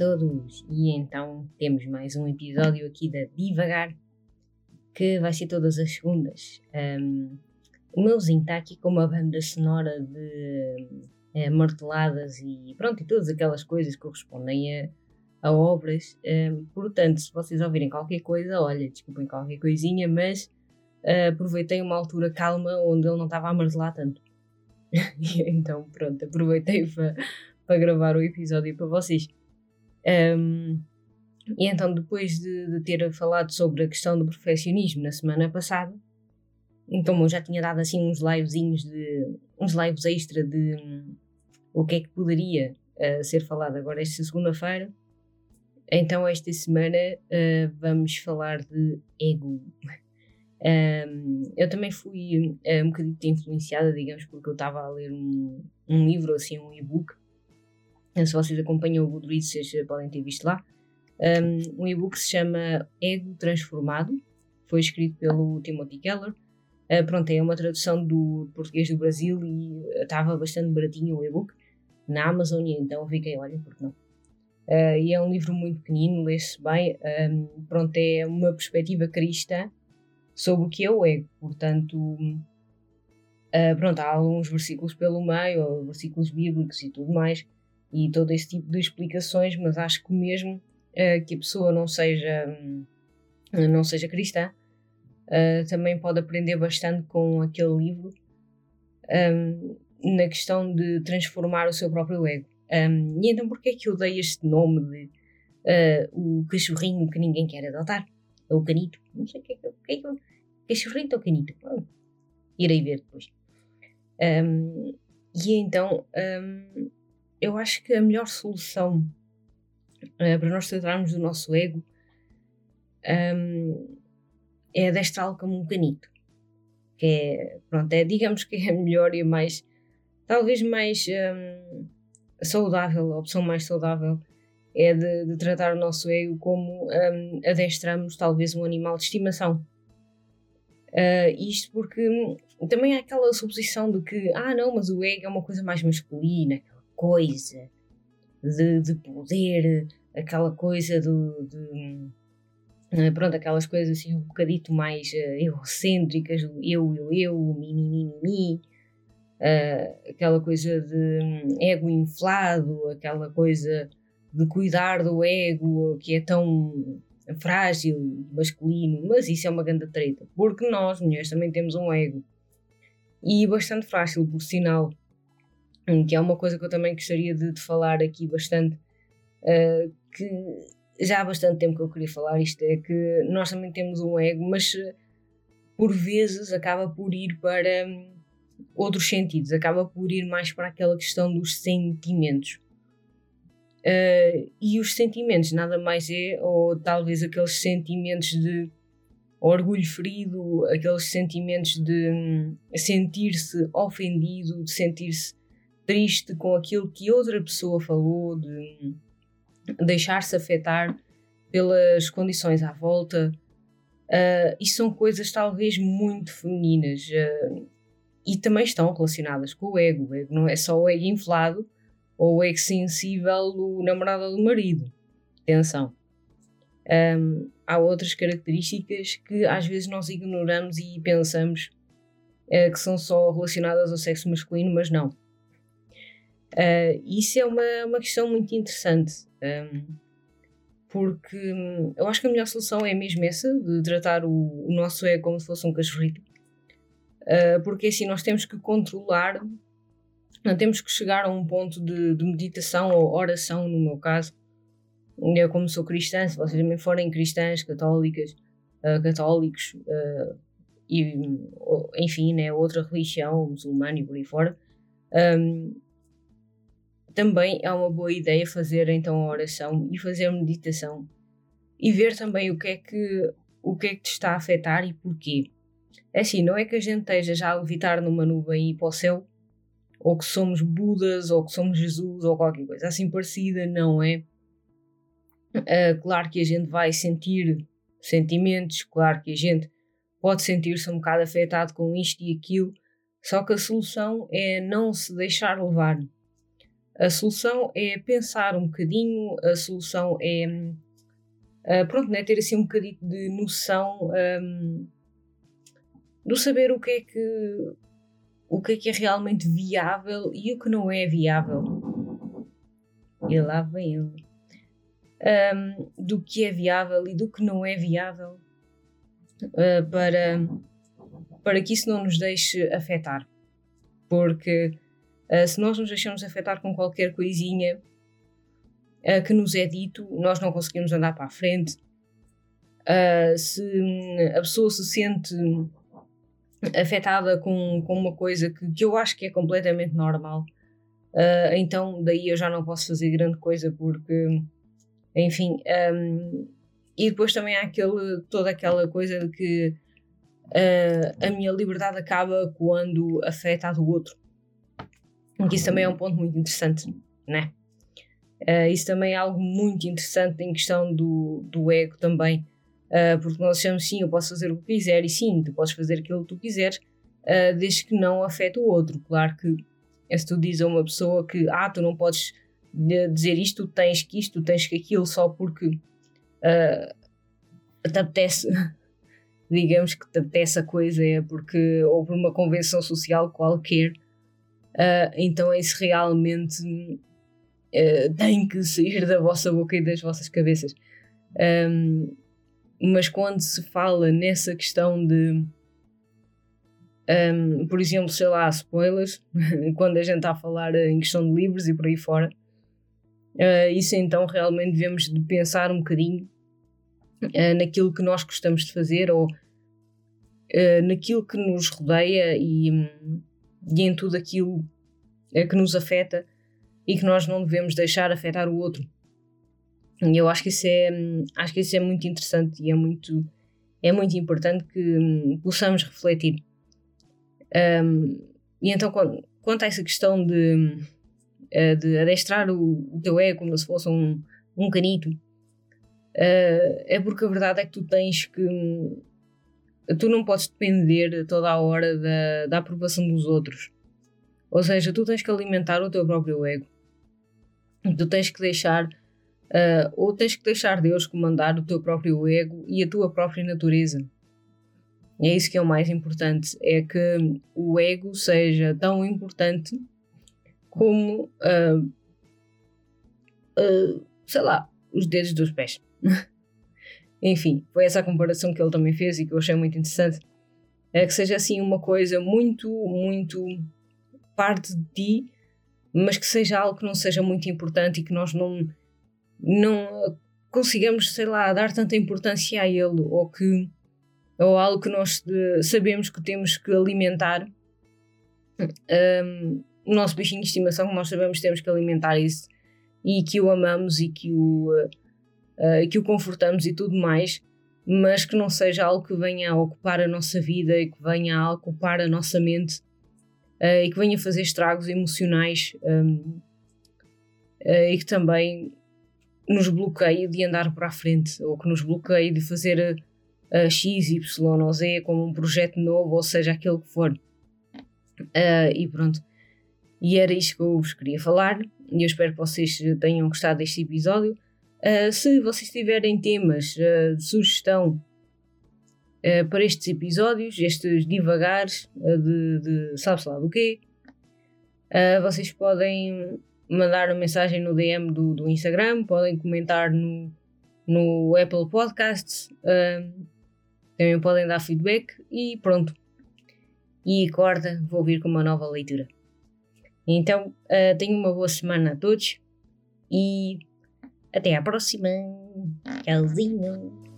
todos! E então temos mais um episódio aqui da Divagar, que vai ser todas as segundas. Um, o meuzinho está aqui com uma banda sonora de uh, marteladas e pronto, e todas aquelas coisas que correspondem a, a obras. Um, portanto, se vocês ouvirem qualquer coisa, olha, desculpem qualquer coisinha, mas uh, aproveitei uma altura calma onde ele não estava a martelar tanto. então, pronto, aproveitei para, para gravar o episódio para vocês. Um, e então, depois de, de, ter falado sobre a questão do perfeccionismo na semana passada, então eu já tinha dado assim uns livezinhos de. uns lives extra de um, o que é que poderia uh, ser falado agora esta segunda-feira. Então, esta semana uh, vamos falar de ego. Um, eu também fui uh, um bocadinho influenciada, digamos, porque eu estava a ler um, um livro, assim, um e-book, se vocês acompanham o Goodreads, vocês podem ter visto lá. Um, um e-book que se chama Ego Transformado, foi escrito pelo Timothy Keller. Uh, pronto, é uma tradução do português do Brasil e estava bastante baratinho o e-book na Amazon, e então fiquei, olha, porque não? Uh, e é um livro muito pequenino, lê-se bem. Um, pronto, é uma perspectiva cristã sobre o que é o ego. Portanto, uh, pronto, há alguns versículos pelo meio, versículos bíblicos e tudo mais e todo esse tipo de explicações, mas acho que mesmo uh, que a pessoa não seja, um, não seja cristã, uh, também pode aprender bastante com aquele livro um, na questão de transformar o seu próprio ego. Um, e então, porquê é que eu dei este nome de uh, o cachorrinho que ninguém quer adotar? Ou o canito? Não sei o que é que eu. É cachorrinho ou canito? Bom, irei ver depois. Um, e então, um, eu acho que a melhor solução uh, para nós tratarmos do nosso ego um, é adestrá-lo como um canito. Que é, pronto, é, digamos que é a melhor e a mais, talvez mais um, saudável, a opção mais saudável é de, de, tratar o nosso ego como um, adestramos talvez um animal de estimação. Uh, isto porque também há aquela suposição de que, ah não, mas o ego é uma coisa mais masculina, coisa de, de poder, aquela coisa do, de, eh, pronto, aquelas coisas assim um bocadito mais uh, egocêntricas, do eu, eu, eu, mi, mi, mi, mi, uh, aquela coisa de um, ego inflado, aquela coisa de cuidar do ego que é tão frágil, masculino, mas isso é uma grande treta, porque nós, mulheres, também temos um ego e bastante frágil, por sinal que é uma coisa que eu também gostaria de, de falar aqui bastante, uh, que já há bastante tempo que eu queria falar isto, é que nós também temos um ego, mas uh, por vezes acaba por ir para um, outros sentidos, acaba por ir mais para aquela questão dos sentimentos. Uh, e os sentimentos nada mais é, ou talvez aqueles sentimentos de orgulho ferido, aqueles sentimentos de um, sentir-se ofendido, de sentir-se triste com aquilo que outra pessoa falou, de deixar-se afetar pelas condições à volta. Uh, e são coisas talvez muito femininas uh, e também estão relacionadas com o ego. O ego não é só o ego inflado ou o ego sensível do namorado ou do marido. Atenção. Um, há outras características que às vezes nós ignoramos e pensamos uh, que são só relacionadas ao sexo masculino, mas não. Uh, isso é uma, uma questão muito interessante, um, porque hum, eu acho que a melhor solução é mesmo essa, de tratar o, o nosso ego como se fosse um cachorrito, uh, porque assim nós temos que controlar, não temos que chegar a um ponto de, de meditação ou oração, no meu caso. Eu, como sou cristã, se vocês também forem cristãs, católicas, uh, católicos, e enfim, né, outra religião, muçulmana e por aí fora. Um, também é uma boa ideia fazer então a oração e fazer meditação e ver também o que é que o que é que te está a afetar e porquê. É assim, não é que a gente esteja já a levitar numa nuvem e ir para o céu, ou que somos Budas, ou que somos Jesus, ou qualquer coisa assim parecida, não é? Uh, claro que a gente vai sentir sentimentos, claro que a gente pode sentir-se um bocado afetado com isto e aquilo, só que a solução é não se deixar levar a solução é pensar um bocadinho, a solução é uh, pronto, né, ter assim um bocadinho de noção um, do saber o que é que o que é que é realmente viável e o que não é viável. E lá vem ele. Um, do que é viável e do que não é viável uh, para, para que isso não nos deixe afetar. Porque uh, se nós nos deixamos afetar com qualquer coisinha uh, que nos é dito, nós não conseguimos andar para a frente. se a pessoa se sente afetada com, com uma coisa que, que eu acho que é completamente normal, uh, então daí eu já não posso fazer grande coisa porque, enfim, um, e depois também há aquele, toda aquela coisa de que uh, a minha liberdade acaba quando afeta a do outro. Que isso também é um ponto muito interessante, né? Uh, isso também é algo muito interessante em questão do, do ego também. Uh, porque nós achamos sim, eu posso fazer o que quiser e sim, tu podes fazer aquilo que tu quiseres, uh, desde que não afete o outro. Claro que é se tu dizes a uma pessoa que ah, tu não podes dizer isto, tu tens que isto, tu tens que aquilo só porque uh, te apetece, digamos que te apetece a coisa, é porque houve uma convenção social qualquer, uh, então isso realmente uh, tem que sair da vossa boca e das vossas cabeças. Um, mas quando se fala nessa questão de, um, por exemplo, sei lá, spoilers, quando a gente está a falar em questão de livros e por aí fora, uh, isso então realmente devemos de pensar um bocadinho naquilo que nós gostamos de fazer ou naquilo que nos rodeia e, e em tudo aquilo que nos afeta e que nós não devemos deixar afetar o outro. E eu acho que isso é, acho que isso é muito interessante e é muito, é muito importante que um, possamos refletir. Um, e então, quanto a essa questão de, uh, de adestrar o, o, teu ego como se fosse um, um canito, uh, é porque a verdade é que tu tens que. Tu não podes depender toda a hora da, da aprovação dos outros. Ou seja, tu tens que alimentar o teu próprio ego. Tu tens que deixar Uh, ou tens que deixar Deus comandar o teu próprio ego e a tua própria natureza. É isso que é o mais importante: é que o ego seja tão importante como, uh, uh, sei lá, os dedos dos pés. Enfim, foi essa a comparação que ele também fez e que eu achei muito interessante. É que seja assim uma coisa muito, muito parte de ti, mas que seja algo que não seja muito importante e que nós não não consigamos, sei lá, dar tanta importância a ele ou que ou algo que nós uh, sabemos que temos que alimentar um, o nosso bichinho de estimação que nós sabemos que temos que alimentar isso e que o amamos e que o, uh, uh, que o confortamos e tudo mais mas que não seja algo que venha a ocupar a nossa vida e que venha a ocupar a nossa mente e que venha fazer estragos emocionais um, e que também nos bloqueie de andar para a frente ou que nos bloqueie de fazer a, X, Y ou Z como um projeto novo, ou seja, aquele que for. Uh, e pronto. E era isto que eu vos queria falar. E eu espero que vocês tenham gostado deste episódio. Uh, se vocês tiverem temas uh, de sugestão para estes episódios, estes divagares de, de sabe-se lá do quê, vocês podem mandar uma mensagem no DM do, do Instagram, podem comentar no, no Apple Podcasts, uh, também podem dar feedback e pronto. E acorda, vou vir com uma nova leitura. Então, uh, tenham uma boa semana a todos e até à próxima. Tchauzinho.